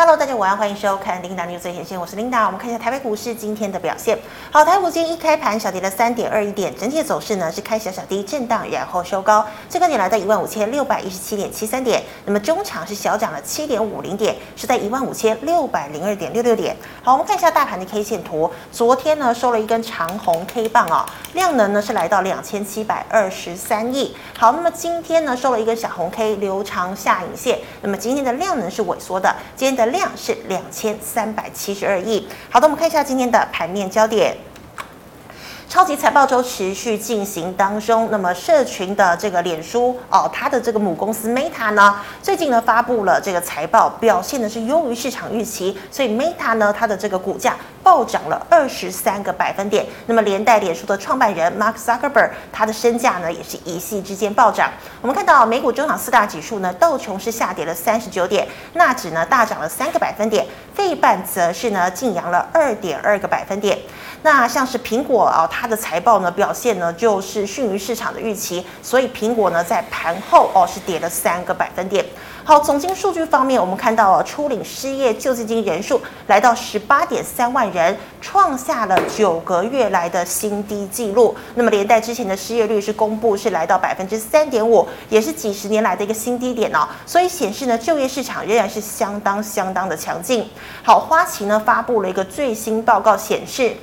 Hello，大家晚上欢迎收看 Linda News 最前线，我是 Linda。我们看一下台北股市今天的表现。好，台股今天一开盘小跌了三点二一点，整体的走势呢是开小小低震荡，然后收高，最高点来到一万五千六百一十七点七三点。那么中场是小涨了七点五零点，是在一万五千六百零二点六六点。好，我们看一下大盘的 K 线图，昨天呢收了一根长红 K 棒啊、量能呢是来到两千七百二十三亿。好，那么今天呢收了一根小红 K 留长下影线，那么今天的量能是萎缩的，今天的。量是两千三百七十二亿。好的，我们看一下今天的盘面焦点。超级财报周持续进行当中，那么社群的这个脸书哦，它的这个母公司 Meta 呢，最近呢发布了这个财报，表现的是优于市场预期，所以 Meta 呢它的这个股价暴涨了二十三个百分点。那么连带脸书的创办人 Mark Zuckerberg，他的身价呢也是一夕之间暴涨。我们看到美股中场四大指数呢，道琼是下跌了三十九点，纳指呢大涨了三个百分点，费半则是呢净扬了二点二个百分点。那像是苹果啊，它它的财报呢表现呢就是逊于市场的预期，所以苹果呢在盘后哦是跌了三个百分点。好，总经数据方面，我们看到啊，初领失业救济金人数来到十八点三万人，创下了九个月来的新低纪录。那么连带之前的失业率是公布是来到百分之三点五，也是几十年来的一个新低点哦。所以显示呢，就业市场仍然是相当相当的强劲。好，花旗呢发布了一个最新报告显示。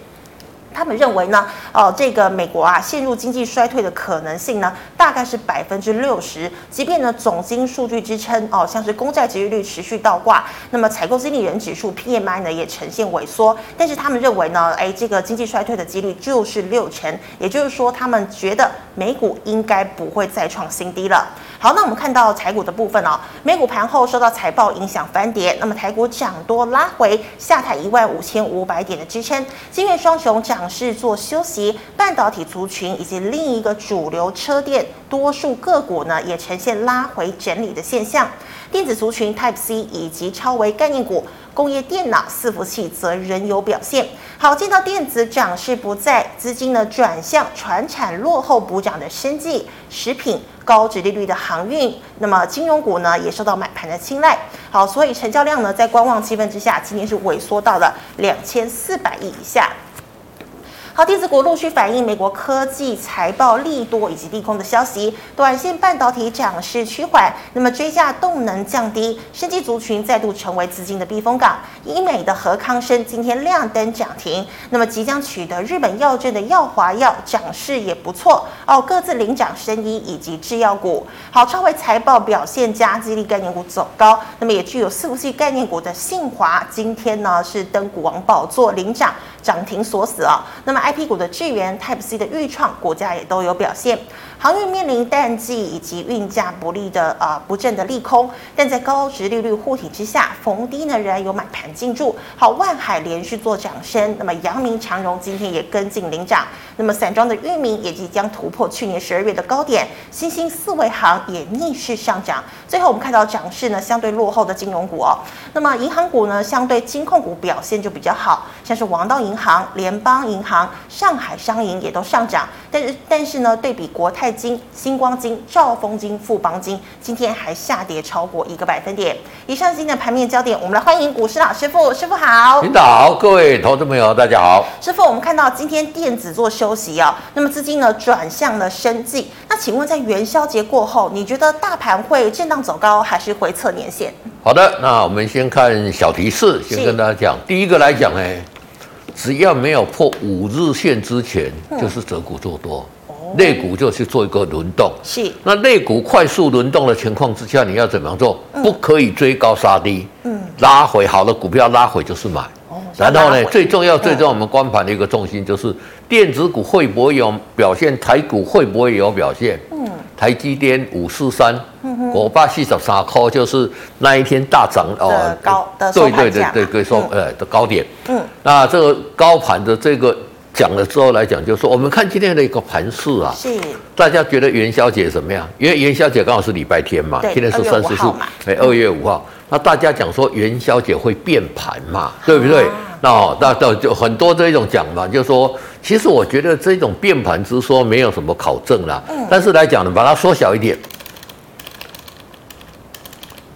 他们认为呢，哦，这个美国啊陷入经济衰退的可能性呢，大概是百分之六十。即便呢总经数据支撑哦，像是公债殖利率持续倒挂，那么采购经理人指数 PMI 呢也呈现萎缩。但是他们认为呢，哎，这个经济衰退的几率就是六成，也就是说，他们觉得美股应该不会再创新低了。好，那我们看到台股的部分哦，美股盘后受到财报影响翻跌，那么台股涨多拉回下台一万五千五百点的支撑，今月双雄涨势做休息，半导体族群以及另一个主流车电多数个股呢也呈现拉回整理的现象，电子族群 Type C 以及超微概念股。工业电脑、伺服器则仍有表现。好，见到电子涨势不再，资金呢转向传产落后补涨的生计、食品、高值利率的航运，那么金融股呢也受到买盘的青睐。好，所以成交量呢在观望气氛之下，今天是萎缩到了两千四百亿以下。好，电子股陆续反映美国科技财报利多以及利空的消息，短线半导体涨势趋缓，那么追价动能降低，生技族群再度成为资金的避风港。医美的和康生今天亮灯涨停，那么即将取得日本药证的药华药涨势也不错哦，各自领涨生医以及制药股。好，超微财报表现佳，激励概念股走高，那么也具有伺服器概念股的信华今天呢是登股王宝座领涨。涨停锁死啊！那么 IP 股的智原 Type C 的钰创股价也都有表现。航运面临淡季以及运价不利的啊、不振的利空，但在高值利率护体之下，逢低呢仍然有买盘进驻。好，万海连续做涨升，那么阳明长荣今天也跟进领涨。那么散装的裕民也即将突破去年十二月的高点，新兴四维航也逆势上涨。最后我们看到涨势呢相对落后的金融股哦，那么银行股呢相对金控股表现就比较好，像是王道银。行、联邦银行、上海商银也都上涨，但是但是呢，对比国泰金、新光金、兆丰金、富邦金，今天还下跌超过一个百分点。以上是今天的盘面焦点，我们来欢迎股市老师傅，师傅好。领导，各位投资朋友，大家好。师傅，我们看到今天电子做休息啊、那么资金呢转向了生技。那请问在元宵节过后，你觉得大盘会震荡走高，还是回测年线？好的，那我们先看小提示，先跟大家讲，第一个来讲呢。只要没有破五日线之前，就是择股做多，类股就去做一个轮动。是，那类股快速轮动的情况之下，你要怎么样做？不可以追高杀低，嗯，拉回好的股票拉回就是买。然后呢，最重要、最重要，我们光盘的一个重心就是电子股会不会有表现，台股会不会有表现？嗯，台积电五四三，我爸四十三块，就是那一天大涨哦，高的对对对对，可以说呃的高点。嗯，那这个高盘的这个讲了之后来讲，就是说我们看今天的一个盘势啊，是大家觉得元宵节怎么样？因为元宵节刚好是礼拜天嘛，今天是三十四，哎，二月五号。那大家讲说元宵节会变盘嘛，对不对？那那那就很多这种讲嘛，就是说，其实我觉得这种变盘之说没有什么考证啦。嗯。但是来讲呢，把它缩小一点。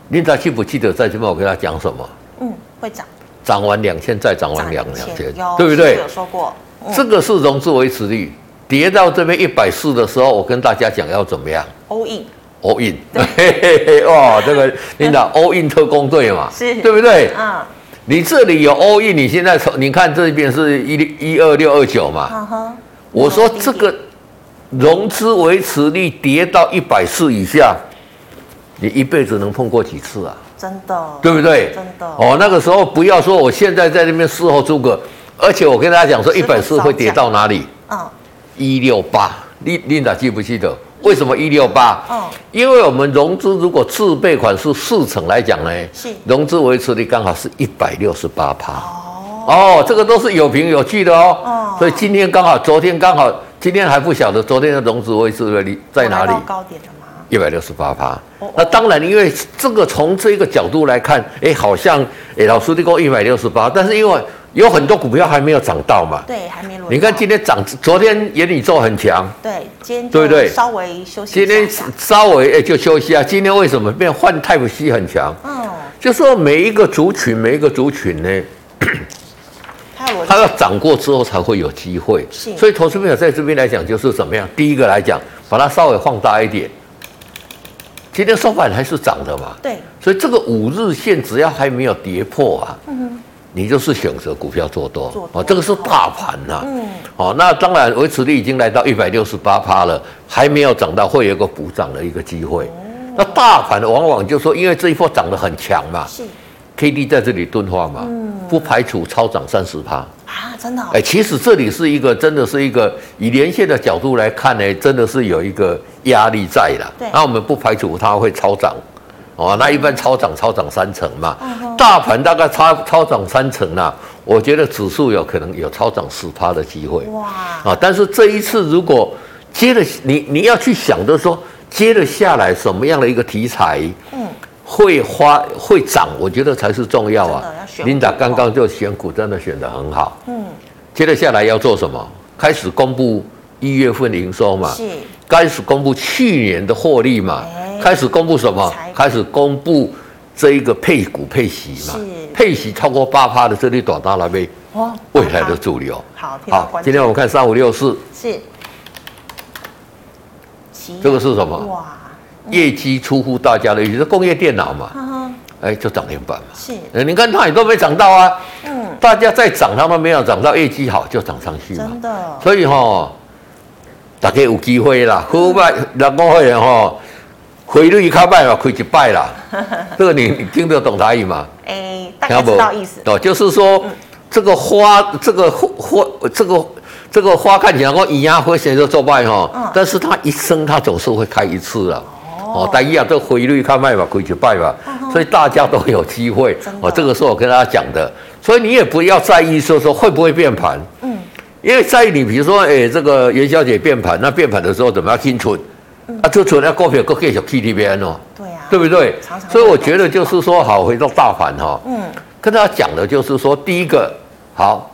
你还记不记得在这边我跟他讲什么？嗯。会涨，涨完两千再涨完两两千，对不对？有说过，嗯、这个是融资维持率。跌到这边一百四的时候，我跟大家讲要怎么样？all in。all in，嘿嘿嘿，哇，这个领导 all in 特工队嘛，是，对不对？嗯，你这里有 all in，你现在从你看这边是一一二六二九嘛，我说这个融资维持率跌到一百四以下，你一辈子能碰过几次啊？真的，对不对？真的，哦，那个时候不要说我现在在那边事后诸葛，而且我跟大家讲说一百四会跌到哪里？嗯，一六八，琳琳达记不记得？为什么一六八？嗯，因为我们融资如果自备款是四成来讲呢，是融资维持率刚好是一百六十八趴。哦，哦，这个都是有凭有据的哦。哦，所以今天刚好，昨天刚好，今天还不晓得昨天的融资维持率在哪里？高点的吗？一百六十八趴。那当然，因为这个从这个角度来看，哎，好像哎，老师你讲一百六十八，但是因为。有很多股票还没有涨到嘛？对，还没落。你看今天涨，昨天元宇宙很强。对，今天对不对？稍微休息。今天稍微哎就休息啊。今天为什么变换 Type C 很强？嗯，就说每一个族群，每一个族群呢，它要涨过之后才会有机会。是。所以投资朋友在这边来讲就是怎么样？第一个来讲，把它稍微放大一点。今天收盘还是涨的嘛？对。所以这个五日线只要还没有跌破啊。嗯你就是选择股票做多，做多。哦，这个是大盘呐、啊，嗯，哦，那当然维持率已经来到一百六十八趴了，还没有涨到会有一个补涨的一个机会。哦、那大盘往往就说，因为这一波涨得很强嘛，是，K D 在这里钝化嘛，嗯，不排除超涨三十趴。啊，真的、哦，哎，其实这里是一个真的是一个以连线的角度来看呢，真的是有一个压力在的，对，那我们不排除它会超涨。哦，那一般超涨超涨三成嘛，大盘大概超超涨三成呐，我觉得指数有可能有超涨十趴的机会。哇！啊，但是这一次如果接了你你要去想的说，接了下来什么样的一个题材，嗯，会花会涨，我觉得才是重要啊。琳达刚刚就选股真的选的很好。嗯，接了下来要做什么？开始公布一月份营收嘛，是，开始公布去年的获利嘛。开始公布什么？开始公布这一个配股配息嘛？配息超过八趴的这里短大了没？哇，未来的主流。好，好，今天我们看三五六四。是。这个是什么？哇，业绩出乎大家的预期，是工业电脑嘛？哎，就涨停板嘛。是。你看它也都没涨到啊。嗯。大家在涨，他们没有涨到，业绩好就涨上去嘛。真的。所以哈，大家有机会啦，好吧？两个会员哈。汇率卡拜嘛，亏一拜啦。这个你你听得懂台语吗？哎、欸，大概知道意思。哦，就是说、嗯、这个花，这个花，这个这个花看起来说以牙会显得做拜哈，嗯、但是它一生它总是会开一次啊。哦，但一样这汇率卡拜嘛，亏一拜嘛，嗯、所以大家都有机会。哦，这个是我跟大家讲的，所以你也不要在意说说会不会变盘。嗯，因为在意你比如说，哎、欸，这个元宵节变盘，那变盘的时候怎么样清楚？啊，就存在股票各继续 K T V N 哦，对啊，对不对？常常所以我觉得就是说，好，回到大盘哈，嗯，跟大家讲的就是说，第一个，好，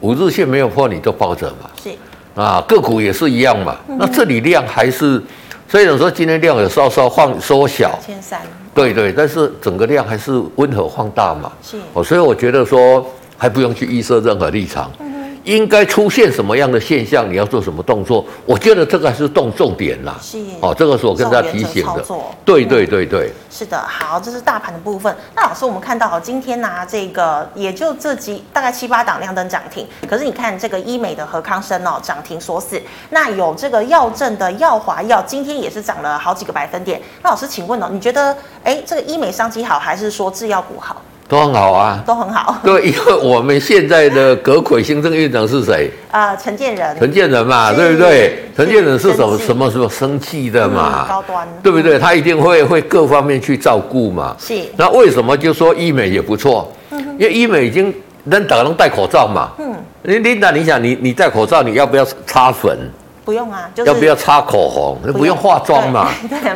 五日线没有破，你就抱着嘛，是。啊，个股也是一样嘛。嗯、那这里量还是，虽然说今天量有稍稍放缩小，千三，对对，但是整个量还是温和放大嘛，是。哦，所以我觉得说还不用去预设任何立场。嗯应该出现什么样的现象？你要做什么动作？我觉得这个还是动重点啦。是哦，这个是我跟大家提醒的。对对对对。是的，好，这是大盘的部分。那老师，我们看到今天呢、啊、这个也就这几大概七八档亮灯涨停。可是你看这个医美的和康生哦，涨停锁死。那有这个药证的药华药，今天也是涨了好几个百分点。那老师，请问哦，你觉得哎，这个医美商机好，还是说制药股好？都很好啊，都很好。对，因为我们现在的葛魁行政院长是谁？啊，陈建仁。陈建仁嘛，对不对？陈建仁是什么什么什么生气的嘛？高端，对不对？他一定会会各方面去照顾嘛。是。那为什么就说医美也不错？因为医美已经能打能戴口罩嘛。嗯。你琳达，你想你你戴口罩，你要不要擦粉？不用啊。要不要擦口红？不用化妆嘛。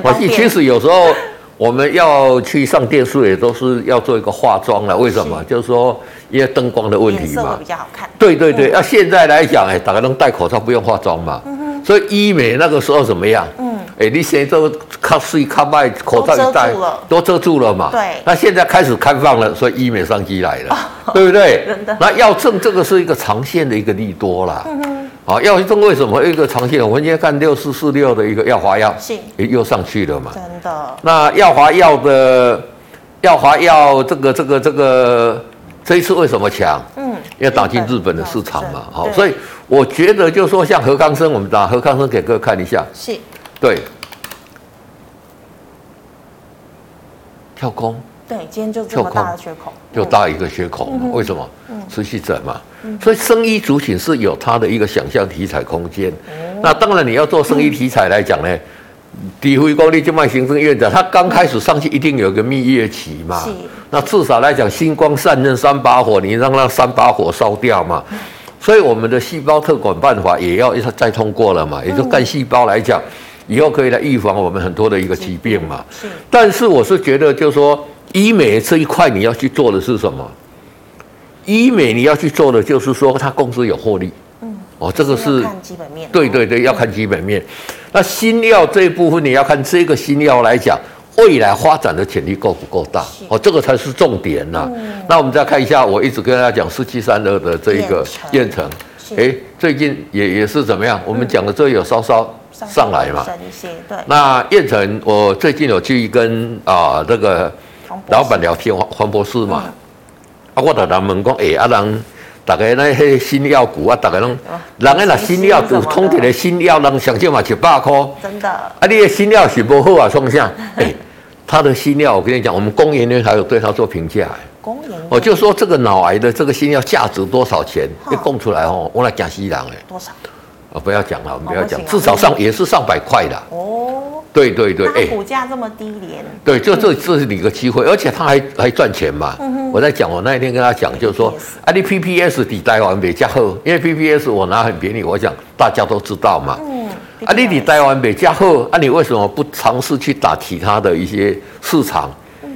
我其实有时候。我们要去上电视，也都是要做一个化妆了。为什么？是就是说，因为灯光的问题嘛。比较好看。对对对，那、嗯啊、现在来讲，哎，大家都戴口罩，不用化妆嘛。嗯哼。所以医美那个时候怎么样？嗯。哎，你现在都靠水靠麦口罩一戴都遮住了嘛？对。那现在开始开放了，所以医美商机来了，哦、对不对？真的。那药证这个是一个长线的一个利多啦。嗯哼。好，药中为什么一个长线？我们今天看六四四六的一个药华药，是，又上去了嘛？真的。那药华药的药华药这个这个这个这一次为什么强？嗯，要打进日本的市场嘛。好，所以我觉得就是说，像何康生，我们打何康生给各位看一下。是。对，跳空。对，今天就这么大的缺口，就大一个缺口嘛？为什么？持续整嘛。所以生医族群是有它的一个想象题材空间。那当然你要做生医题材来讲呢，低辉光力就卖行政院长，他刚开始上去一定有个蜜月期嘛。那至少来讲，星光散任三把火，你让那三把火烧掉嘛。所以我们的细胞特管办法也要再通过了嘛，也就干细胞来讲。以后可以来预防我们很多的一个疾病嘛。是。但是我是觉得，就是说医美这一块你要去做的是什么？医美你要去做的就是说，它公司有获利。嗯。哦，这个是。看基本面。对对对，要看基本面。那新药这一部分你要看这个新药来讲，未来发展的潜力够不够大？哦，这个才是重点呐。那我们再看一下，我一直跟大家讲四七三二的这一个燕城。哎，最近也也是怎么样？我们讲的这有稍稍。上来嘛，对。那燕城，我最近有去跟啊这个老板聊天，黄黄博士嘛，啊，我的人问讲，哎，啊人，大概那些新药股啊，大概拢，人家那新药股，通铁的新药，人上少嘛七百块，真的。啊，你的新药是不好啊，双向。哎，他的新药，我跟你讲，我们工研院还有对他做评价。工研院，我就说这个脑癌的这个新药价值多少钱？一供出来哦，我来讲西人哎。多少？哦，不要讲了，我们不要讲，至少上也是上百块的。哦，对对对，哎，股价这么低廉。对，就这这是你个机会，而且他还还赚钱嘛。我在讲，我那一天跟他讲，就是说，啊，你 PPS 抵台湾比较好，因为 PPS 我拿很便宜，我想大家都知道嘛。嗯。啊，你抵台湾比较好，啊，你为什么不尝试去打其他的一些市场？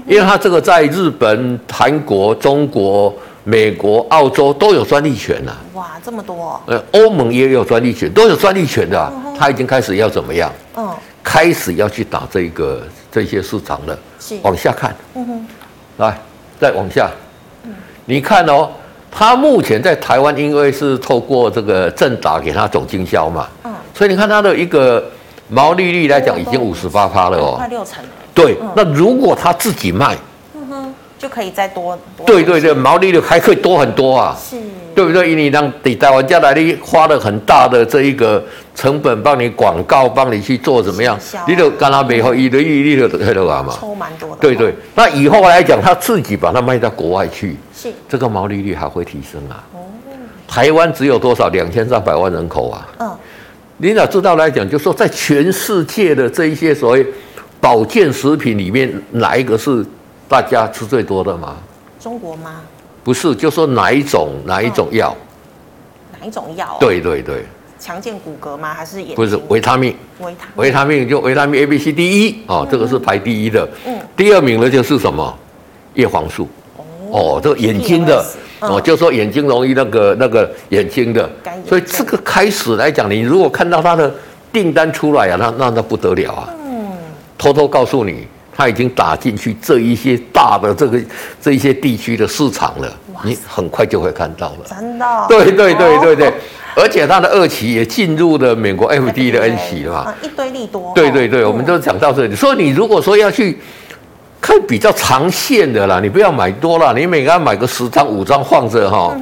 因为它这个在日本、韩国、中国。美国、澳洲都有专利权呐、啊！哇，这么多！呃，欧盟也有专利权，都有专利权的、啊。嗯、他已经开始要怎么样？嗯，开始要去打这个这些市场了。是，往下看。嗯哼，来，再往下。嗯，你看哦，他目前在台湾，因为是透过这个正达给他总经销嘛。嗯，所以你看他的一个毛利率来讲，已经五十八趴了哦，快六成了。对，嗯、那如果他自己卖。就可以再多，多对对对，毛利率还可以多很多啊，是，对不对？你让你台湾家来你花了很大的这一个成本，帮你广告，帮你去做怎么样？你就干他背后一对一，你就黑了啊嘛，抽蛮多的。对对，那以后来讲，他自己把它卖到国外去，是这个毛利率还会提升啊。哦，台湾只有多少？两千三百万人口啊。嗯，你哪知道来讲，就说在全世界的这一些所谓保健食品里面，哪一个是？大家吃最多的吗？中国吗？不是，就说哪一种哪一种药？哪一种药？对对对。强健骨骼吗？还是也？不是维他命。维他维他命就维他命 A、B、C、D、E 哦，这个是排第一的。嗯。第二名的就是什么？叶黄素。哦。这个眼睛的哦，就说眼睛容易那个那个眼睛的。所以这个开始来讲，你如果看到他的订单出来啊，那那那不得了啊。嗯。偷偷告诉你。他已经打进去这一些大的这个这一些地区的市场了，你很快就会看到了。真的？对对对对对，哦、而且他的二期也进入了美国 FDA 的 N 期了嘛？一堆利多。对对对，我们就讲到这里。所以你如果说要去看比较长线的啦，你不要买多了，你每个买个十张五张放着哈，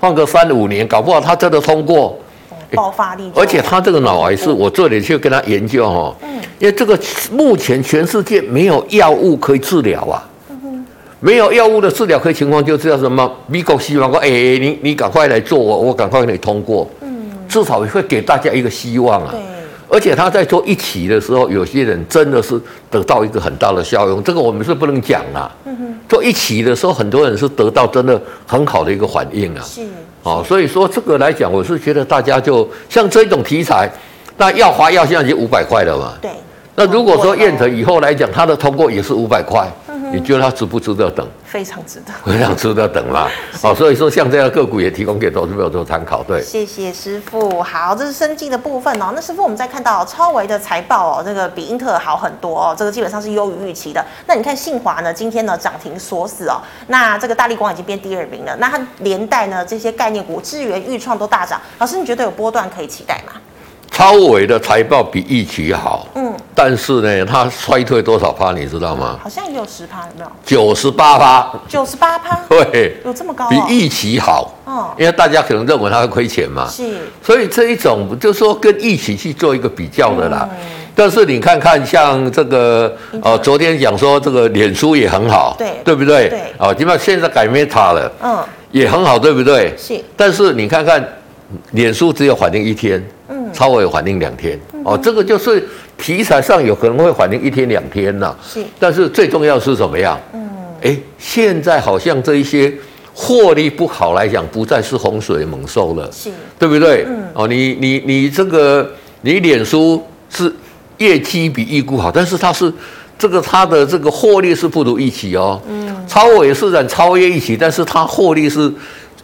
放个三五年，搞不好他真的通过。爆发力，而且他这个脑癌是我这里去跟他研究哈，嗯，因为这个目前全世界没有药物可以治疗啊，嗯哼，没有药物的治疗可以情况，就是叫什么？美国希望说，哎，你你赶快来做我，我赶快给你通过，嗯，至少会给大家一个希望啊，对，而且他在做一起的时候，有些人真的是得到一个很大的效用，这个我们是不能讲啊，嗯哼，做一起的时候，很多人是得到真的很好的一个反应啊，是。哦，所以说这个来讲，我是觉得大家就像这种题材，那耀华药现在已经五百块了嘛。对。那如果说验成以后来讲，它的通过也是五百块，你觉得它值不值得等？非常值得，非常值得等嘛。好，所以说像这样的个股也提供给投资朋友做参考。对，谢谢师傅。好，这是生技的部分哦。那师傅，我们再看到超微的财报哦，这个比英特尔好很多哦，这个基本上是优于预期的。那你看信华呢，今天呢涨停锁死哦。那这个大力光已经变第二名了。那它连带呢这些概念股，智原、钰创都大涨。老师，你觉得有波段可以期待吗？超伟的财报比预期好，嗯，但是呢，它衰退多少趴，你知道吗？好像也有十趴，有没有？九十八趴，九十八趴，对，有这么高？比预期好，哦，因为大家可能认为它会亏钱嘛，是，所以这一种就是说跟预期去做一个比较的啦。但是你看看像这个，呃，昨天讲说这个脸书也很好，对，对不对？对，哦，基本上现在改 Meta 了，嗯，也很好，对不对？是，但是你看看，脸书只有反应一天。超微反应两天哦，这个就是题材上有可能会反应一天两天呐。是，但是最重要是什么样？嗯，哎，现在好像这一些获利不好来讲，不再是洪水猛兽了，是，对不对？嗯，哦，你你你这个你脸书是业绩比预估好，但是它是这个它的这个获利是不如预期哦。嗯，超尾是在超越预期，但是它获利是。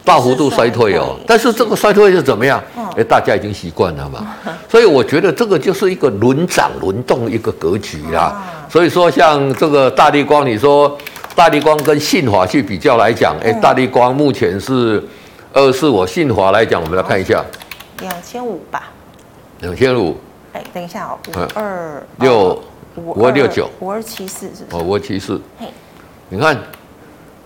大幅度衰退哦，但是这个衰退是怎么样？哎，大家已经习惯了嘛，所以我觉得这个就是一个轮涨轮动一个格局啦。所以说，像这个大立光，你说大立光跟信华去比较来讲，哎，大立光目前是二四，我信华来讲，我们来看一下，两千五吧，两千五。哎，等一下哦，五二六五二六九五二七四是不是？哦，五二七四。嘿，你看。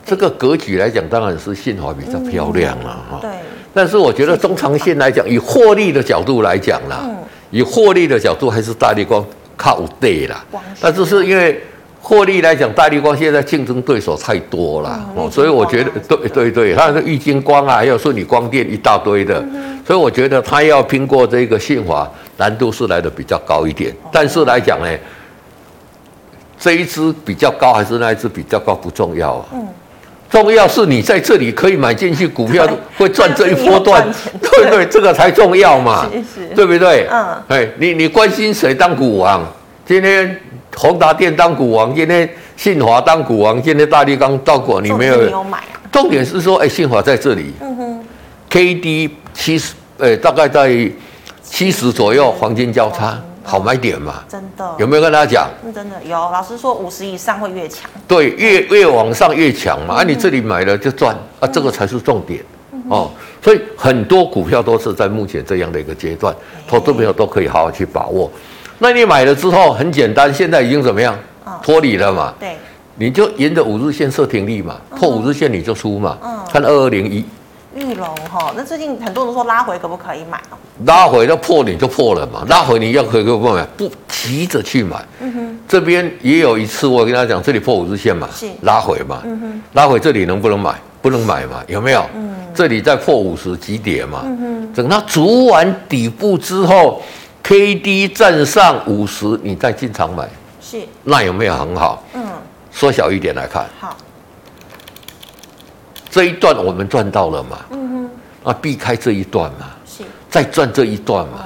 这个格局来讲，当然是信华比较漂亮了哈。对。但是我觉得中长线来讲，以获利的角度来讲啦，以获利的角度还是大立光靠对啦。但是是因为获利来讲，大立光现在竞争对手太多了哦，所以我觉得对对对，它是玉晶光啊，还有顺宇光电一大堆的，所以我觉得它要拼过这个信华，难度是来的比较高一点。但是来讲呢，这一支比较高还是那一支比较高不重要啊。嗯。重要是你在这里可以买进去股票，会赚这一波段，对对，这个才重要嘛，对不对？嗯，哎，你你关心谁当股王？今天宏达电当股王，今天信华当股王，今天大力刚到股，你没有买啊？重点是说，哎，信华在这里，嗯哼，K D 七十，哎，大概在七十左右，黄金交叉。好买点嘛？真的有没有跟大家讲？嗯，真的有。老师说五十以上会越强。对，越越往上越强嘛。嗯、啊，你这里买了就赚、嗯、啊，这个才是重点、嗯、哦。所以很多股票都是在目前这样的一个阶段，投资朋友都可以好好去把握。那你买了之后很简单，现在已经怎么样？脱离了嘛？对，你就沿着五日线设停利嘛，破五日线你就出嘛。嗯，看二二零一。裕隆哈，那最近很多人都说拉回可不可以买哦？拉回那破你就破了嘛，拉回你要可以可不买？不急着去买。嗯哼，这边也有一次我跟他讲，这里破五日线嘛，是拉回嘛。嗯哼，拉回这里能不能买？不能买嘛？有没有？嗯，这里再破五十几点嘛。嗯哼，等它筑完底部之后，K D 站上五十，你再进场买。是，那有没有很好？嗯，缩小一点来看。好。这一段我们赚到了嘛？嗯哼，啊，避开这一段嘛，是，再赚这一段嘛，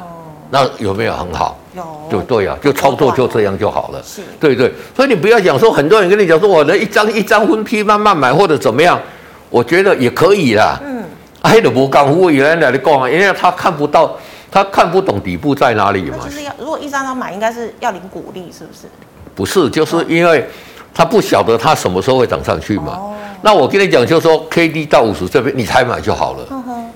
那有没有很好？有，就对啊，就操作就这样就好了。是，对对，所以你不要讲说很多人跟你讲说我的一张一张分批慢慢买或者怎么样，我觉得也可以啦。嗯，黑的不刚，我原来的讲啊，因为他看不到，他看不懂底部在哪里嘛。就是要如果一张张买，应该是要领股利，是不是？不是，就是因为他不晓得他什么时候会涨上去嘛。那我跟你讲，就是说 K D 到五十这边，你才买就好了，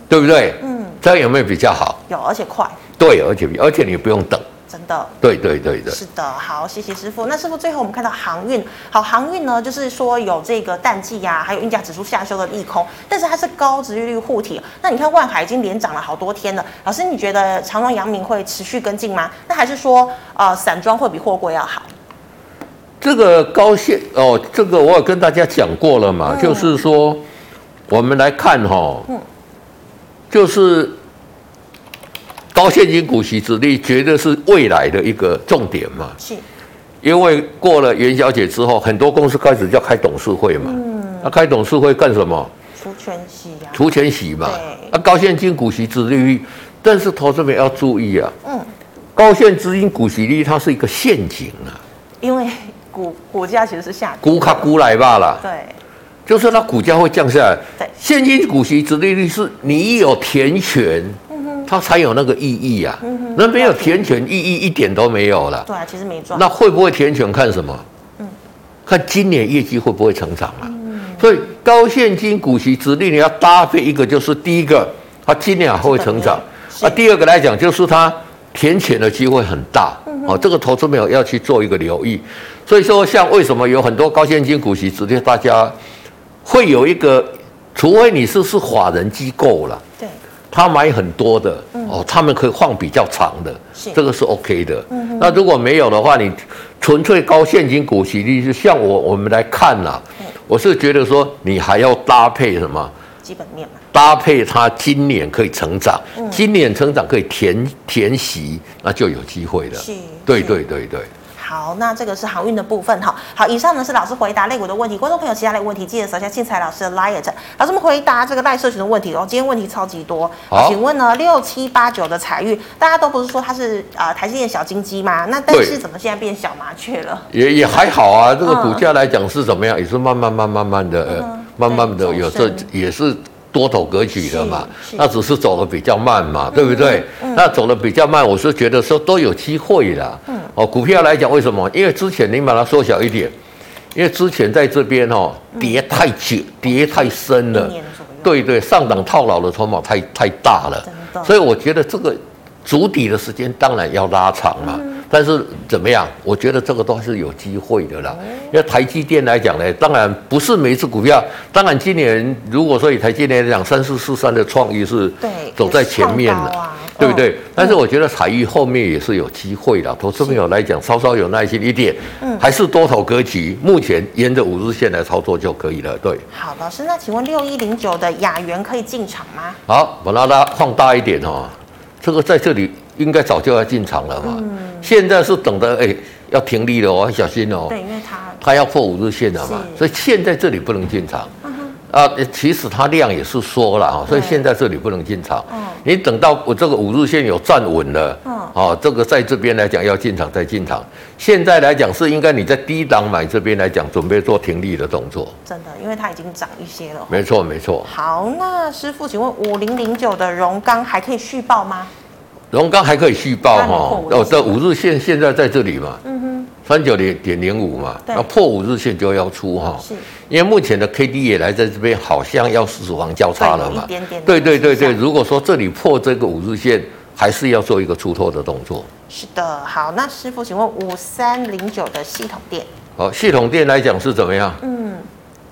对不对？嗯，这样有没有比较好？有，而且快。对，而且而且你不用等。真的。对对对的。是的，好，谢谢师傅。那师傅最后我们看到航运，好，航运呢，就是说有这个淡季呀、啊，还有运价指数下修的利空，但是它是高殖利率护体。那你看万海已经连涨了好多天了，老师你觉得长荣、阳明会持续跟进吗？那还是说呃散装会比货柜要好？这个高线哦，这个我有跟大家讲过了嘛，嗯、就是说，我们来看哈、哦，嗯、就是高现金股息殖利率绝对是未来的一个重点嘛。是，因为过了元宵节之后，很多公司开始要开董事会嘛。嗯。那、啊、开董事会干什么？除权息呀。除权息嘛。对。啊，高现金股息殖利率，但是投资者要注意啊。嗯。高现资金股息率它是一个陷阱啊。因为。股股价其实是下跌，股卡股来罢了。对，就是它股价会降下来。对，现金股息殖利率是你有填权，它才有那个意义啊。那没有填权，意义一点都没有了。对啊，其实没赚。那会不会填权看什么？嗯，看今年业绩会不会成长啊？嗯，所以高现金股息殖利率要搭配一个，就是第一个，它今年还会成长。啊，第二个来讲，就是它填权的机会很大。哦，这个投资朋友要去做一个留意。所以说，像为什么有很多高现金股息，直接大家会有一个，除非你是是法人机构了，对，他买很多的，哦，他们可以放比较长的，这个是 OK 的。那如果没有的话，你纯粹高现金股息率，就像我我们来看呐，我是觉得说你还要搭配什么？基本面嘛。搭配它今年可以成长，今年成长可以填填息，那就有机会了。是，对对对对。好，那这个是航运的部分哈。好，以上呢是老师回答类股的问题，观众朋友其他的问题记得扫一下庆财老师的 liet。老师们回答这个赖社群的问题哦。今天问题超级多，好请问呢六七八九的财运，大家都不是说它是呃台积电小金鸡吗？那但是怎么现在变小麻雀了？也也还好啊，这个股价来讲是怎么样？也是慢慢慢慢慢的，呃，慢慢的有这也是。多头格局的嘛，那只是走的比较慢嘛，对不对？嗯嗯、那走的比较慢，我是觉得说都有机会的。嗯、哦，股票来讲，为什么？因为之前你把它缩小一点，因为之前在这边哦跌太久，跌太深了，对对，上档套牢的筹码太太大了，所以我觉得这个筑底的时间当然要拉长嘛。嗯但是怎么样？我觉得这个都是有机会的啦。因为台积电来讲呢，当然不是每一只股票。当然今年如果说以台积电来讲，三四四三的创意是走在前面了，对不对？但是我觉得彩玉后面也是有机会的。投资朋友来讲，稍稍有耐心一点，还是多头格局。目前沿着五日线来操作就可以了。对。好，老师，那请问六一零九的雅元可以进场吗？好，我拉它放大一点哦。这个在这里应该早就要进场了嘛。现在是等的，哎，要停利了哦，小心哦。对，因为它它要破五日线了嘛，所以现在这里不能进场。啊，其实它量也是缩了啊，所以现在这里不能进场。你等到我这个五日线有站稳了，哦，这个在这边来讲要进场再进场。现在来讲是应该你在低档买，这边来讲准备做停利的动作。真的，因为它已经涨一些了。没错，没错。好，那师傅，请问五零零九的荣刚还可以续报吗？荣刚还可以续报哈，哦，这五日线现在在这里嘛，嗯哼，三九零点零五嘛，那破五日线就要出哈，是，因为目前的 K D 也来在这边，好像要死亡交叉了嘛，对对对对，如果说这里破这个五日线，还是要做一个出脱的动作。是的，好，那师傅，请问五三零九的系统店，好，系统店来讲是怎么样？嗯。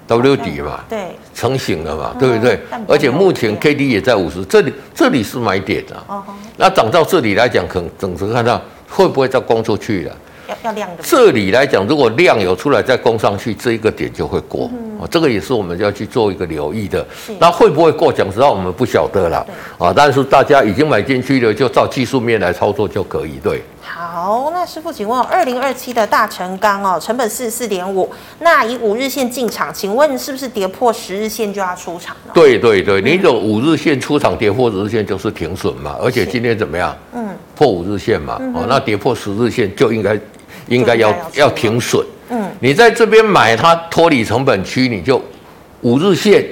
W 底嘛，对，成型了嘛，对不对？而且目前 K D 也在五十，这里这里是买点啊。哦，那涨到这里来讲，可能整时看到会不会再攻出去了。要要量的。这里来讲，如果量有出来再攻上去，这一个点就会过。哦，这个也是我们要去做一个留意的。那会不会过？讲实话，我们不晓得了。啊，但是大家已经买进去了，就照技术面来操作就可以。对。好，那师傅，请问二零二七的大成钢哦，成本四十四点五，那以五日线进场，请问是不是跌破十日线就要出场呢？对对对，你有五日线出场，跌破十日线就是停损嘛。而且今天怎么样？嗯，破五日线嘛。哦，那跌破十日线就应该应该要要停损。嗯，你在这边买它脱离成本区，你就五日线，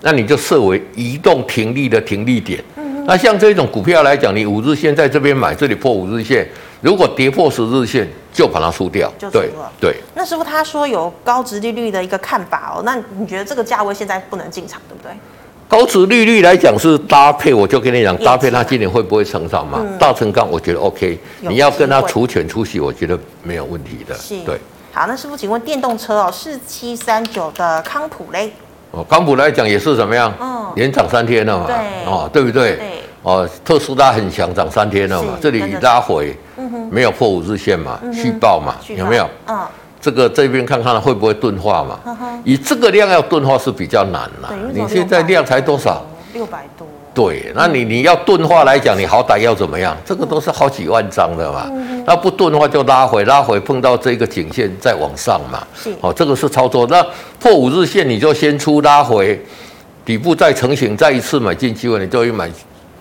那你就设为移动停利的停利点。嗯，那像这种股票来讲，你五日线在这边买，这里破五日线。如果跌破十日线，就把它输掉。就对对。那师傅他说有高值利率的一个看法哦，那你觉得这个价位现在不能进场，对不对？高值利率来讲是搭配，我就跟你讲，搭配它今年会不会成长嘛？嗯、大成钢我觉得 OK，你要跟它除权出息，我觉得没有问题的。是。对。好，那师傅，请问电动车哦，四七三九的康普嘞？哦，康普来讲也是怎么样？嗯，连涨三天了嘛。对。哦，对不对？对。哦，特斯拉很强，涨三天了嘛，这里拉回。没有破五日线嘛，续报嘛，有没有？嗯，这个这边看看会不会钝化嘛？以这个量要钝化是比较难了。你现在量才多少？六百多。对，那你你要钝化来讲，你好歹要怎么样？这个都是好几万张的嘛。那不钝化就拉回，拉回碰到这个颈线再往上嘛。是。哦，这个是操作。那破五日线你就先出拉回，底部再成型，再一次买进机会，你就会买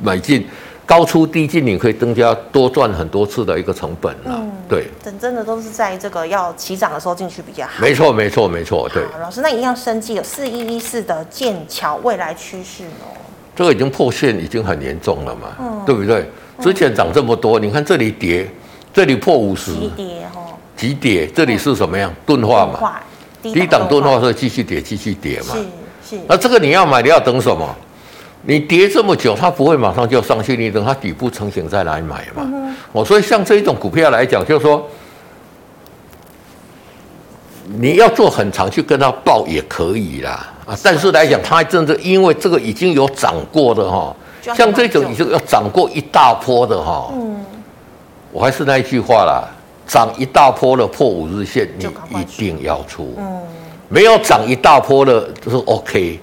买进。高出低进，你可以增加多赚很多次的一个成本了。嗯，对，等真的都是在这个要起涨的时候进去比较好。没错，没错，没错。对，老师，那一样生机有四一一四的剑桥未来趋势哦？这个已经破线，已经很严重了嘛，嗯、对不对？之前涨这么多，你看这里跌，这里破五十，急跌哦，急跌，这里是什么样？钝化嘛，低档钝化，所以继续跌，继续跌嘛。是是。那这个你要买，你要等什么？你跌这么久，它不会马上就上去，你等它底部成型再来买嘛。嗯、哦，所以像这一种股票来讲，就是说你要做很长去跟它抱也可以啦啊。但是来讲，它真的因为这个已经有涨过的哈，像这种已经要涨过一大波的哈。嗯。我还是那一句话啦，涨一大波的破五日线，你一定要出。嗯。没有涨一大波的，就是 OK。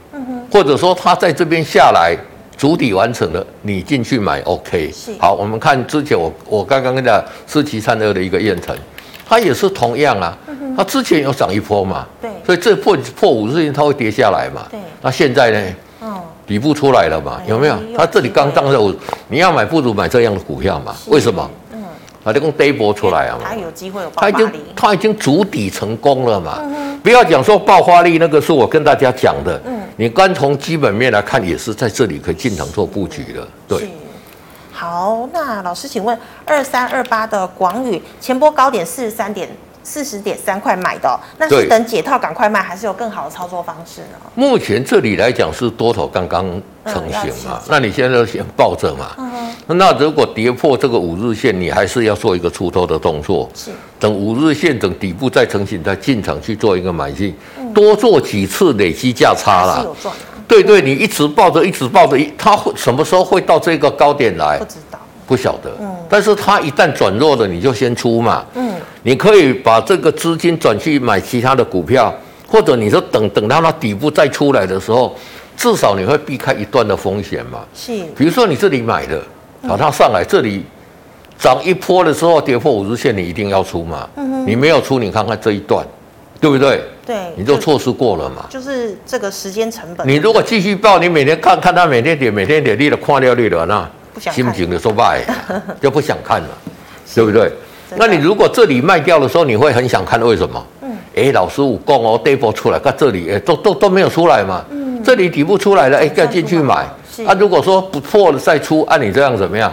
或者说他在这边下来，筑底完成了，你进去买 OK。是。好，我们看之前我我刚刚跟大家四七三二的一个验证，它也是同样啊，它之前有涨一波嘛，对，所以这破破五日线它会跌下来嘛，对。那现在呢？嗯，底部出来了嘛，有没有？它这里刚涨的，你要买不如买这样的股票嘛？为什么？嗯，它这个跌波出来啊嘛，它有机会有爆发力，它已经它已经筑底成功了嘛。不要讲说爆发力，那个是我跟大家讲的。嗯。你光从基本面来看，也是在这里可以进场做布局的。对。好，那老师，请问二三二八的广宇前波高点四十三点四十点三块买的，那是等解套赶快卖，还是有更好的操作方式呢？目前这里来讲是多头刚刚成型嘛，那你现在就先抱着嘛。那如果跌破这个五日线，你还是要做一个出脱的动作。是。等五日线等底部再成型，再进场去做一个买进，多做几次累积价差啦。有赚。对对，你一直抱着，一直抱着，它会什么时候会到这个高点来？不知道。不晓得。嗯。但是它一旦转弱了，你就先出嘛。嗯。你可以把这个资金转去买其他的股票，或者你说等等到它底部再出来的时候，至少你会避开一段的风险嘛。是。比如说你这里买的。好，它上来这里涨一波的时候，跌破五日线，你一定要出嘛？嗯哼。你没有出，你看看这一段，对不对？对。你就错失过了嘛。就是这个时间成本。你如果继续报，你每天看看它每天跌，每天跌，你的看了你心情的说败，就不想看了，对不对？那你如果这里卖掉的时候，你会很想看，为什么？嗯。哎，老师我讲哦，跌破出来，看这里哎，都都都没有出来嘛。嗯。这里底部出来了，哎，该进去买。啊，如果说不破了再出，按你这样怎么样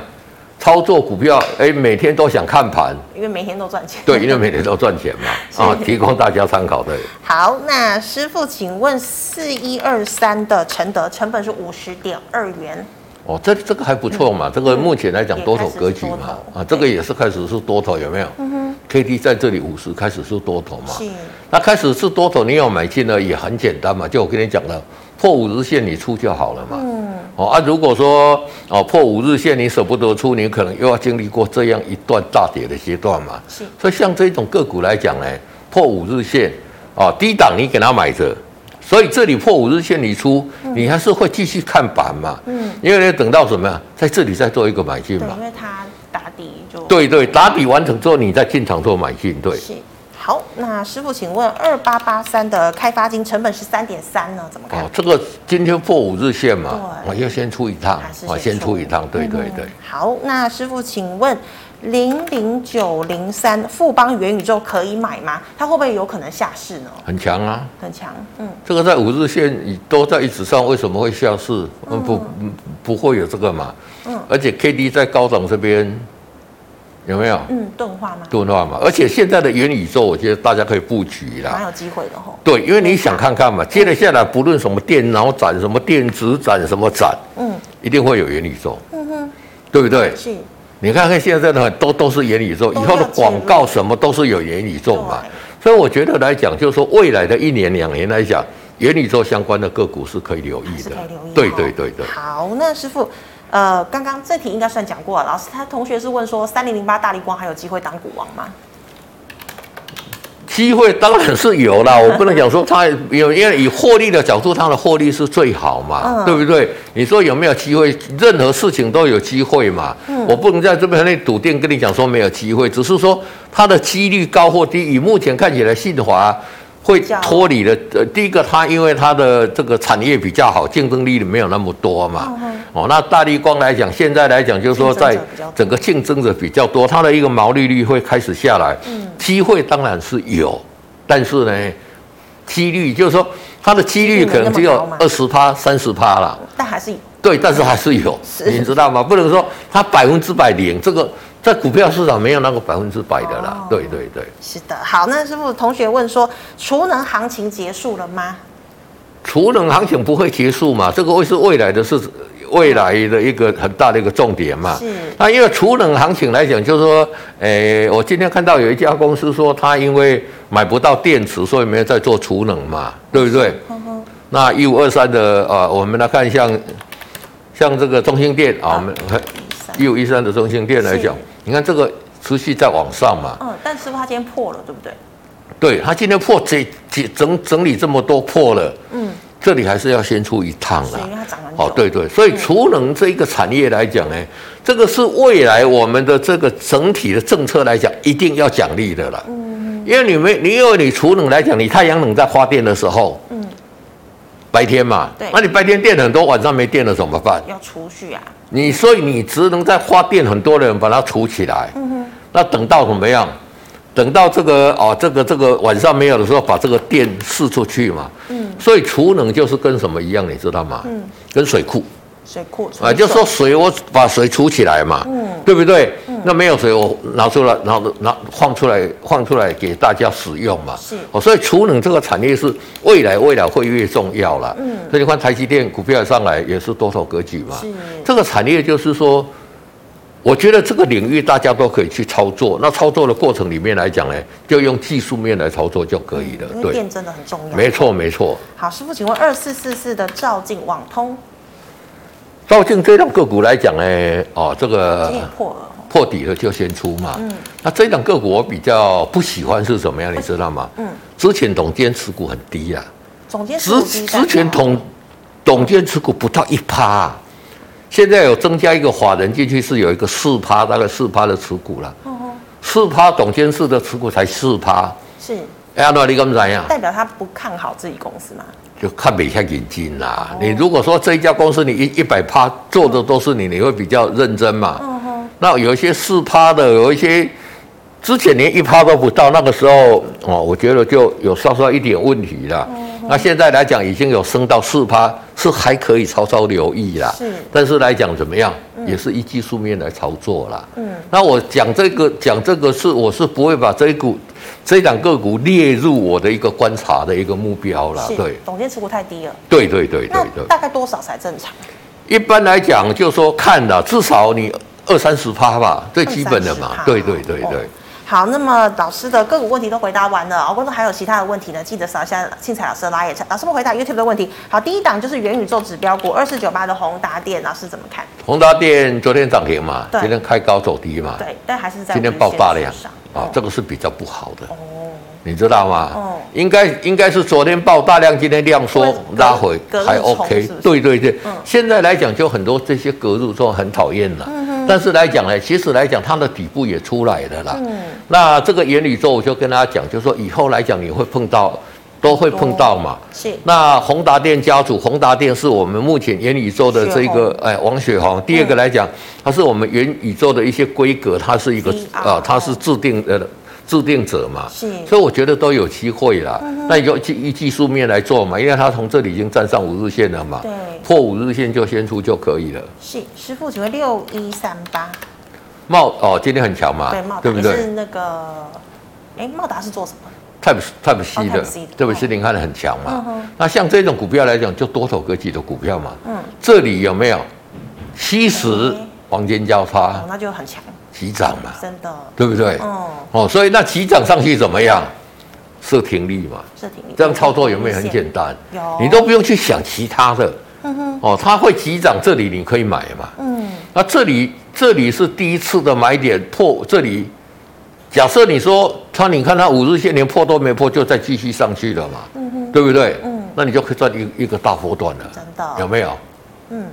操作股票？哎，每天都想看盘，因为每天都赚钱。对，因为每天都赚钱嘛。啊，提供大家参考的。好，那师傅，请问四一二三的承德成本是五十点二元。哦，这这个还不错嘛，这个目前来讲多头格局嘛，啊，这个也是开始是多头，有没有？嗯哼。K D 在这里五十开始是多头嘛？是。那开始是多头，你要买进呢也很简单嘛，就我跟你讲了。破五日线你出就好了嘛。嗯。哦啊，如果说哦破五日线你舍不得出，你可能又要经历过这样一段大跌的阶段嘛。是。所以像这种个股来讲呢，破五日线啊，低档你给它买着，所以这里破五日线你出，你还是会继续看板嘛。嗯。因为你等到什么呀，在这里再做一个买进嘛。因为它打底就。对对，打底完成之后，你再进场做买进，对。好，那师傅，请问二八八三的开发金成本是三点三呢？怎么看？哦，这个今天破五日线嘛，我要先出一趟，我先出一趟，对对对。好，那师傅，请问零零九零三富邦元宇宙可以买吗？它会不会有可能下市呢？很强啊，很强。嗯，这个在五日线都在一直上，为什么会下市？嗯，不不会有这个嘛。嗯，而且 K D 在高档这边。有没有？嗯，钝化吗？钝化嘛，而且现在的元宇宙，我觉得大家可以布局啦，蛮有机会的吼。对，因为你想看看嘛，接着下来，不论什么电脑展、什么电子展、什么展，嗯，一定会有元宇宙，嗯哼，对不对？是。你看看现在的都都是元宇宙，以后的广告什么都是有元宇宙嘛，所以我觉得来讲，就是说未来的一年两年来讲，元宇宙相关的个股是可以留意的，可以留意。对对对对。好，那师傅。呃，刚刚这题应该算讲过了。老师，他同学是问说，三零零八大力光还有机会当股王吗？机会当然是有啦，我不能讲说他有，因为以获利的角度，他的获利是最好嘛，嗯、对不对？你说有没有机会？任何事情都有机会嘛。嗯、我不能在这边那笃定跟你讲说没有机会，只是说它的几率高或低。以目前看起来，信华会脱离了。呃，第一个，它因为它的这个产业比较好，竞争力没有那么多嘛。哦，那大立光来讲，现在来讲就是说，在整个竞争者比较多，它的一个毛利率会开始下来。嗯，机会当然是有，但是呢，几率就是说，它的几率可能只有二十趴、三十趴了。但还是有。对，但是还是有，你知道吗？不能说它百分之百零这个。在股票市场没有那个百分之百的啦，哦、对对对，是的。好，那师傅同学问说，储能行情结束了吗？储能行情不会结束嘛？这个会是未来的是未来的一个很大的一个重点嘛？是。那因为储能行情来讲，就是说，诶、欸，我今天看到有一家公司说，他因为买不到电池，所以没有在做储能嘛，对不对？那一五二三的啊，我们来看像像这个中兴电啊，我们一五一三的中兴电来讲。你看这个持续在往上嘛？嗯，但是它今天破了，对不对？对，它今天破这整整整理这么多破了，嗯，这里还是要先出一趟了。哦，对对，所以储能这一个产业来讲呢，嗯、这个是未来我们的这个整体的政策来讲，一定要奖励的了。嗯，因为你没你因为你储能来讲，你太阳能在发电的时候，嗯，白天嘛，对，那你白天电很多，晚上没电了怎么办？要储蓄啊。你所以你只能在花电，很多人把它储起来。嗯哼。那等到怎么样？等到这个哦，这个这个晚上没有的时候，把这个电释出去嘛。嗯。所以储能就是跟什么一样，你知道吗？嗯。跟水库。水库啊，就说水，我把水储起来嘛，嗯，对不对？嗯，那没有水，我拿出来，然后拿放出来，放出来给大家使用嘛。是，哦，所以储能这个产业是未来未来会越重要了。嗯，所以你看台积电股票上来也是多头格局嘛。是，这个产业就是说，我觉得这个领域大家都可以去操作。那操作的过程里面来讲呢，就用技术面来操作就可以了。因为电真的很重要。没错，没错。好，师傅，请问二四四四的照进网通。兆进这档个股来讲呢，哦，这个破破底了就先出嘛。嗯。那这档个股我比较不喜欢是什么样？你知道吗？嗯。之前董监持股很低啊。总监持股之之前董董监持股不到一趴，现在有增加一个法人进去是有一个四趴，大概四趴的持股了。嗯哼。四趴董监事的持股才四趴。是。哎，那你怎么样？代表他不看好自己公司吗？就看每下眼睛啦。你如果说这一家公司你一一百趴做的都是你，你会比较认真嘛？嗯哼。那有一些四趴的，有一些之前连一趴都不到，那个时候哦，我觉得就有稍稍一点问题了。那现在来讲已经有升到四趴，是还可以稍稍留意啦。是。但是来讲怎么样，也是以技术面来操作啦。嗯。那我讲这个讲这个是我是不会把这一股。这档个股列入我的一个观察的一个目标了，对。董监持股太低了。对对对对对。大概多少才正常？一般来讲，就说看了至少你二三十趴吧，最基本的嘛。对对对对。好，那么老师的个股问题都回答完了，哦，观众还有其他的问题呢，记得扫一下庆彩老师的拉页。老师们回答 YouTube 的问题。好，第一档就是元宇宙指标股二四九八的宏达电，老师怎么看？宏达电昨天涨停嘛，今天开高走低嘛。对，但还是在今天爆大量。啊，这个是比较不好的，哦，你知道吗？哦，应该应该是昨天爆大量，今天量缩拉回还 OK，对对对。嗯，现在来讲就很多这些隔日冲很讨厌了，嗯，但是来讲呢，其实来讲它的底部也出来了啦。嗯，那这个元宇宙我就跟大家讲，就是说以后来讲你会碰到，都会碰到嘛。是。那宏达电家族，宏达电是我们目前元宇宙的这个哎王雪红。第二个来讲。它是我们元宇宙的一些规格，它是一个啊，它是制定呃制定者嘛，是，所以我觉得都有机会啦。那你就以技术面来做嘛，因为它从这里已经站上五日线了嘛，对，破五日线就先出就可以了。是，师傅，请问六一三八，茂哦，今天很强嘛，对，茂达对不对？是那个，哎，茂达是做什么？Type Type C 的，Type C 您看的很强嘛。那像这种股票来讲，就多头格局的股票嘛。嗯，这里有没有七十？黄金交叉，哦，那就很强，急涨嘛，真的，对不对？哦，哦，所以那急涨上去怎么样？设停利嘛，设停利，这样操作有没有很简单？有，你都不用去想其他的。嗯哼，哦，它会急涨，这里你可以买嘛。嗯，那这里这里是第一次的买点破，这里假设你说它，你看它五日线连破都没破，就再继续上去了嘛。嗯哼，对不对？嗯，那你就可以赚一一个大波段了。真的，有没有？嗯。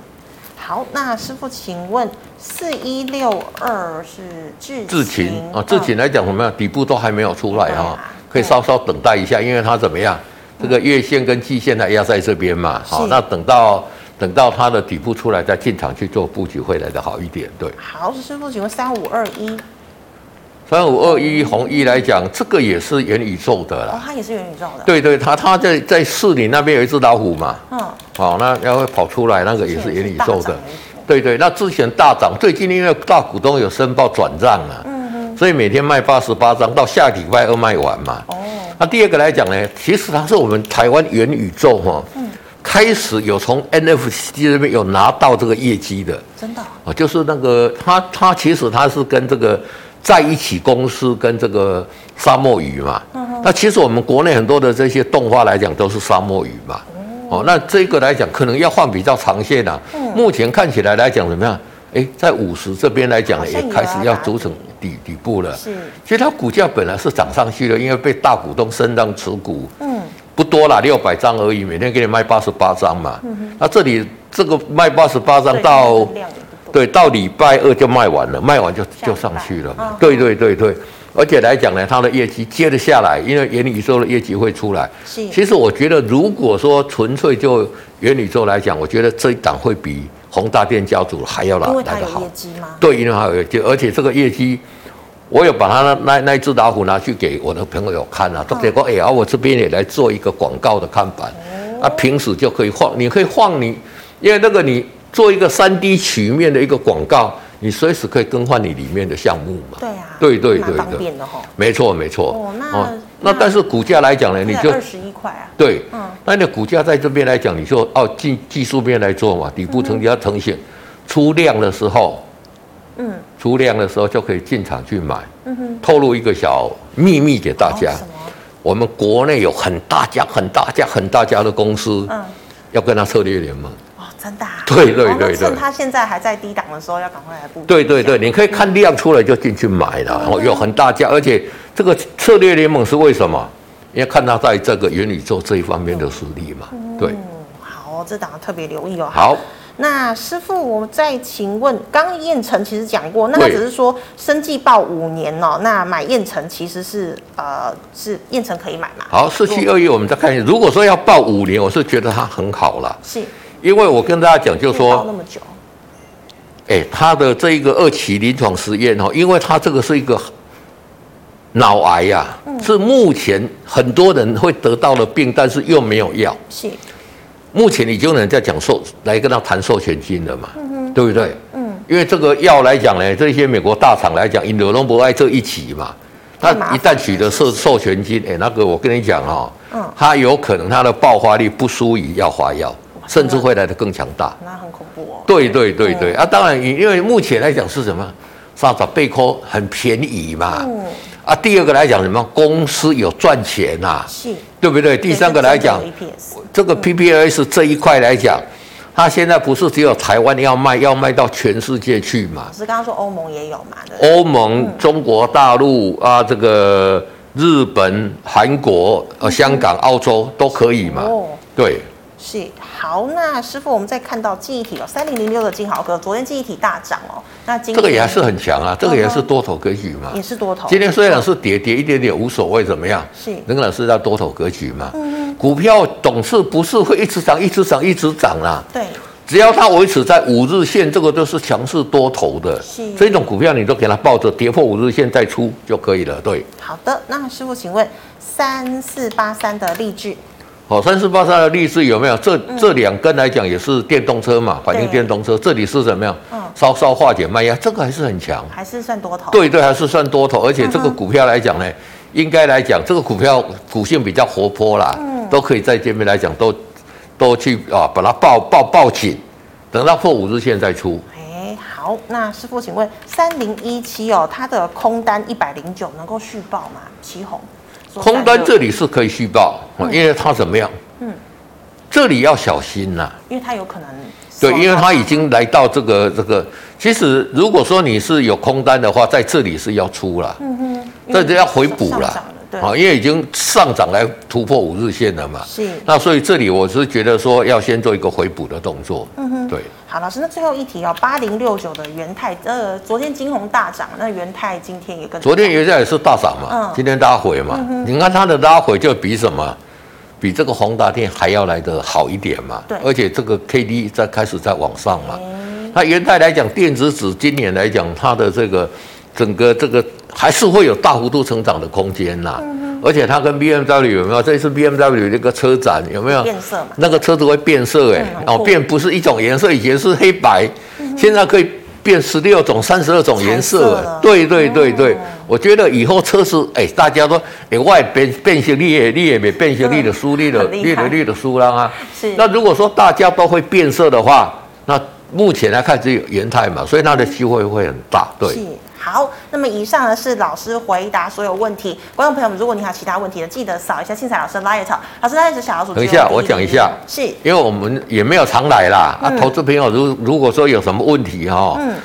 好，那师傅，请问四一六二是智智勤啊？智勤来讲，怎么样？底部都还没有出来哈，可以稍稍等待一下，因为它怎么样？这个月线跟季线呢压在这边嘛，好，那等到等到它的底部出来再进场去做布局会来的好一点，对。好，师傅请问三五二一，三五二一红一来讲，这个也是元宇宙的啦。哦，它也是元宇宙的。对对，它它在在市里那边有一只老虎嘛，嗯，好，那要会跑出来，那个也是元宇宙的。对对，那之前大涨，最近因为大股东有申报转账了，嗯哼，所以每天卖八十八张，到下礼拜二卖完嘛。哦。那第二个来讲呢，其实它是我们台湾元宇宙哈，嗯，开始有从 NFC 这边有拿到这个业绩的，真的啊，就是那个它它其实它是跟这个在一起公司跟这个沙漠鱼嘛，嗯，那其实我们国内很多的这些动画来讲都是沙漠鱼嘛，哦，那这个来讲可能要换比较长线的，嗯，目前看起来来讲怎么样？哎，在五十这边来讲，也开始要组成底底部了。是，其实它股价本来是涨上去的，因为被大股东升让持股，嗯，不多啦，六百张而已，每天给你卖八十八张嘛。嗯哼。那这里这个卖八十八张到，对，到礼拜二就卖完了，卖完就就上去了嘛。对对对对，而且来讲呢，它的业绩接着下来，因为元宇宙的业绩会出来。是。其实我觉得，如果说纯粹就元宇宙来讲，我觉得这一档会比。宏大电家族还要来来得好，对，因为它有业绩，而且这个业绩，我有把他那那那只老虎拿去给我的朋友看啊，他结果哎呀，我这边也来做一个广告的看板，啊，平时就可以放，你可以放你，因为那个你做一个三 D 曲面的一个广告。你随时可以更换你里面的项目嘛？对啊，对对对的，没错没错。哦，那那但是股价来讲呢，你就二十一块啊。对，嗯，那你的股价在这边来讲，你就哦，技技术面来做嘛，底部成交呈现出量的时候，嗯，出量的时候就可以进场去买。嗯哼，透露一个小秘密给大家，什么？我们国内有很大家、很大家、很大家的公司，嗯，要跟他策略联盟。真的，啊对对对对，趁他现在还在低档的时候，要赶快来布局。对对对，你可以看量出来就进去买了，哦，有很大价，而且这个策略联盟是为什么？因为看他在这个元宇宙这一方面的实力嘛。对，好，这档特别留意哦。好，那师傅，我再请问，刚刚彦辰其实讲过，那他只是说生计报五年哦，那买燕城其实是呃是燕城可以买嘛？好，四七二一，我们再看一下，如果说要报五年，我是觉得它很好了。是。因为我跟大家讲，就是说，那么久，哎，他的这一个二期临床实验哦，因为他这个是一个脑癌呀，是目前很多人会得到的病，但是又没有药。是，目前已经有人在讲授来跟他谈授权金了嘛，对不对？嗯，因为这个药来讲呢，这些美国大厂来讲，因为都不爱这一期嘛，他一旦取得授授权金，哎，那个我跟你讲哦，嗯，他有可能他的爆发力不输于药花药。甚至会来的更强大，那很恐怖哦。对对对对啊，当然，因为目前来讲是什么？上涨贝壳很便宜嘛。嗯。啊，第二个来讲什么？公司有赚钱呐，是，对不对？第三个来讲，这个 PPLS 这一块来讲，它现在不是只有台湾要卖，要卖到全世界去嘛？是刚刚说欧盟也有嘛？欧盟、中国大陆啊，这个日本、韩国、呃、香港、澳洲都可以嘛？哦，对。是好，那师傅，我们再看到记忆体哦，三零零六的金豪哥，昨天记忆体大涨哦，那今天这个也还是很强啊，这个也是多头格局嘛，也是多头。今天虽然是跌跌一点点无所谓，怎么样？是仍然是在多头格局嘛。嗯，股票总是不是会一直涨，一直涨，一直涨啦。对，只要它维持在五日线，这个都是强势多头的。是这种股票，你都给它抱着，跌破五日线再出就可以了。对，好的，那师傅，请问三四八三的力致。哦，三四八三的力致有没有？这这两根来讲也是电动车嘛，反映电动车。这里是怎么样？嗯，稍稍化解卖压，这个还是很强，还是算多头。对对，还是算多头。而且这个股票来讲呢，应该来讲，这个股票股性比较活泼啦，嗯，都可以在这边来讲，都都去啊，把它抱抱抱紧，等到破五日线再出。哎，好，那师傅，请问三零一七哦，它的空单一百零九能够续报吗？奇鋐。空单这里是可以续报，嗯、因为它怎么样？嗯，这里要小心呐、啊，因为它有可能。对，因为它已经来到这个这个。其实如果说你是有空单的话，在这里是要出了，嗯哼，这就要回补了。对，啊，因为已经上涨来突破五日线了嘛。是。那所以这里我是觉得说要先做一个回补的动作。嗯哼。对。好，老师，那最后一题哦，八零六九的元泰，呃，昨天金红大涨，那元泰今天也跟。昨天元泰也是大涨嘛，嗯，今天拉回嘛，嗯、你看它的拉回就比什么？比这个宏达电还要来得好一点嘛。对。而且这个 K D 在开始在往上嘛。那元泰来讲，电子纸今年来讲，它的这个整个这个还是会有大幅度成长的空间呐。嗯、而且它跟 B M W 有没有？这一次 B M W 那个车展有没有？变色嘛。那个车子会变色哎、欸，嗯、哦，变不是一种颜色，以前是黑白，嗯、现在可以变十六种、三十二种颜色。对对对对，哦、我觉得以后车子哎，大家都哎外变变形力也力也没变形力的输，力的力的力的输了啊。是。那如果说大家都会变色的话，那目前来看只有元泰嘛，所以它的机会会很大。对，是好。那么以上呢是老师回答所有问题。观众朋友们，如果你还有其他问题呢，记得扫一下信彩老师的 Light。老师那是小老鼠。等一下，我讲一下。是，因为我们也没有常来啦。嗯、啊，投资朋友如如果说有什么问题哈、哦，嗯。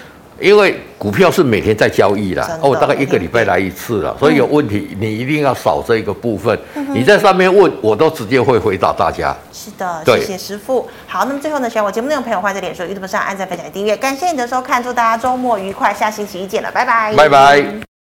因为股票是每天在交易的，的哦，大概一个礼拜来一次了，嗯、所以有问题你一定要扫这个部分。嗯、你在上面问，我都直接会回答大家。是的，对谢谢师傅。好，那么最后呢，喜欢我节目内容朋友，欢迎在脸书、YouTube 上按赞、分享、订阅。感谢你的收看，祝大家周末愉快，下星期一见了，拜拜。拜拜。